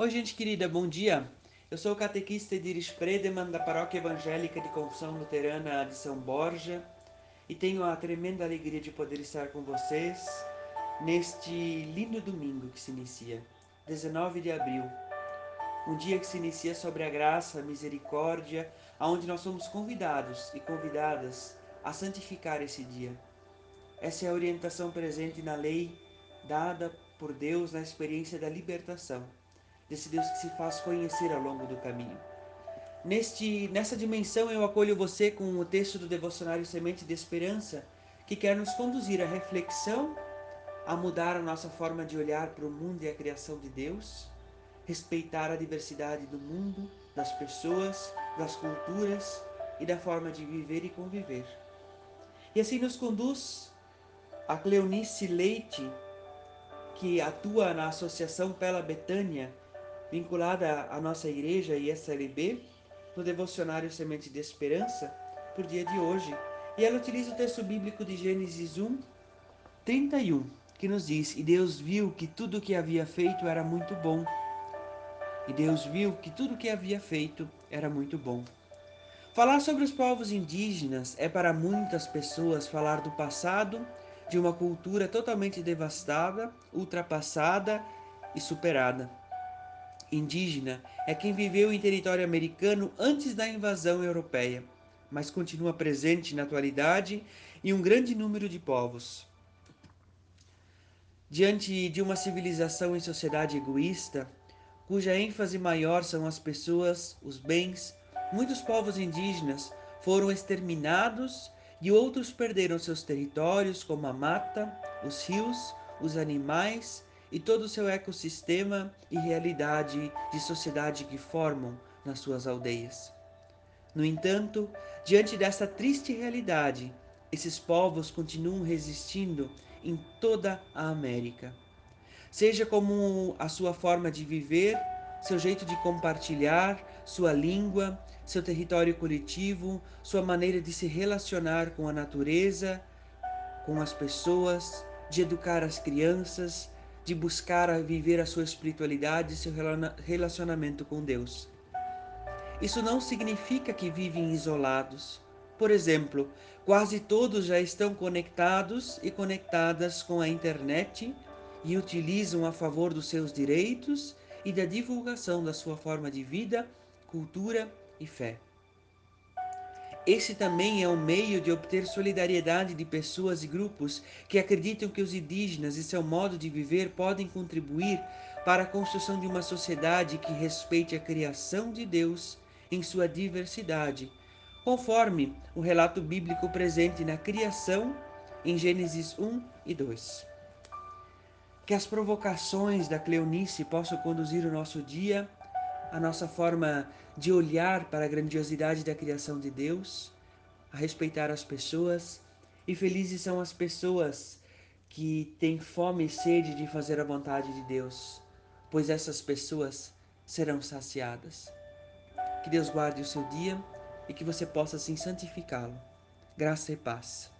Oi, gente querida, bom dia. Eu sou o catequista Ediris Predeman, da Paróquia Evangélica de Confissão Luterana de São Borja, e tenho a tremenda alegria de poder estar com vocês neste lindo domingo que se inicia, 19 de abril. Um dia que se inicia sobre a graça, a misericórdia, aonde nós somos convidados e convidadas a santificar esse dia. Essa é a orientação presente na lei dada por Deus na experiência da libertação desse Deus que se faz conhecer ao longo do caminho. Neste, nessa dimensão eu acolho você com o texto do devocionário Semente de Esperança, que quer nos conduzir à reflexão, a mudar a nossa forma de olhar para o mundo e a criação de Deus, respeitar a diversidade do mundo, das pessoas, das culturas e da forma de viver e conviver. E assim nos conduz a Cleonice Leite, que atua na Associação Pela Betânia, vinculada à nossa igreja e SLB, no devocionário Semente de Esperança, por dia de hoje. E ela utiliza o texto bíblico de Gênesis 1, 31, que nos diz: E Deus viu que tudo o que havia feito era muito bom. E Deus viu que tudo o que havia feito era muito bom. Falar sobre os povos indígenas é para muitas pessoas falar do passado, de uma cultura totalmente devastada, ultrapassada e superada indígena é quem viveu em território americano antes da invasão europeia, mas continua presente na atualidade em um grande número de povos. Diante de uma civilização e sociedade egoísta, cuja ênfase maior são as pessoas, os bens, muitos povos indígenas foram exterminados e outros perderam seus territórios, como a mata, os rios, os animais e todo o seu ecossistema e realidade de sociedade que formam nas suas aldeias. No entanto, diante dessa triste realidade, esses povos continuam resistindo em toda a América. Seja como a sua forma de viver, seu jeito de compartilhar, sua língua, seu território coletivo, sua maneira de se relacionar com a natureza, com as pessoas, de educar as crianças, de buscar a viver a sua espiritualidade e seu relacionamento com Deus. Isso não significa que vivem isolados. Por exemplo, quase todos já estão conectados e conectadas com a internet e utilizam a favor dos seus direitos e da divulgação da sua forma de vida, cultura e fé. Esse também é um meio de obter solidariedade de pessoas e grupos que acreditam que os indígenas e seu modo de viver podem contribuir para a construção de uma sociedade que respeite a criação de Deus em sua diversidade, conforme o relato bíblico presente na criação em Gênesis 1 e 2. Que as provocações da Cleonice possam conduzir o nosso dia a nossa forma de olhar para a grandiosidade da criação de Deus, a respeitar as pessoas, e felizes são as pessoas que têm fome e sede de fazer a vontade de Deus, pois essas pessoas serão saciadas. Que Deus guarde o seu dia e que você possa assim santificá-lo. Graça e paz.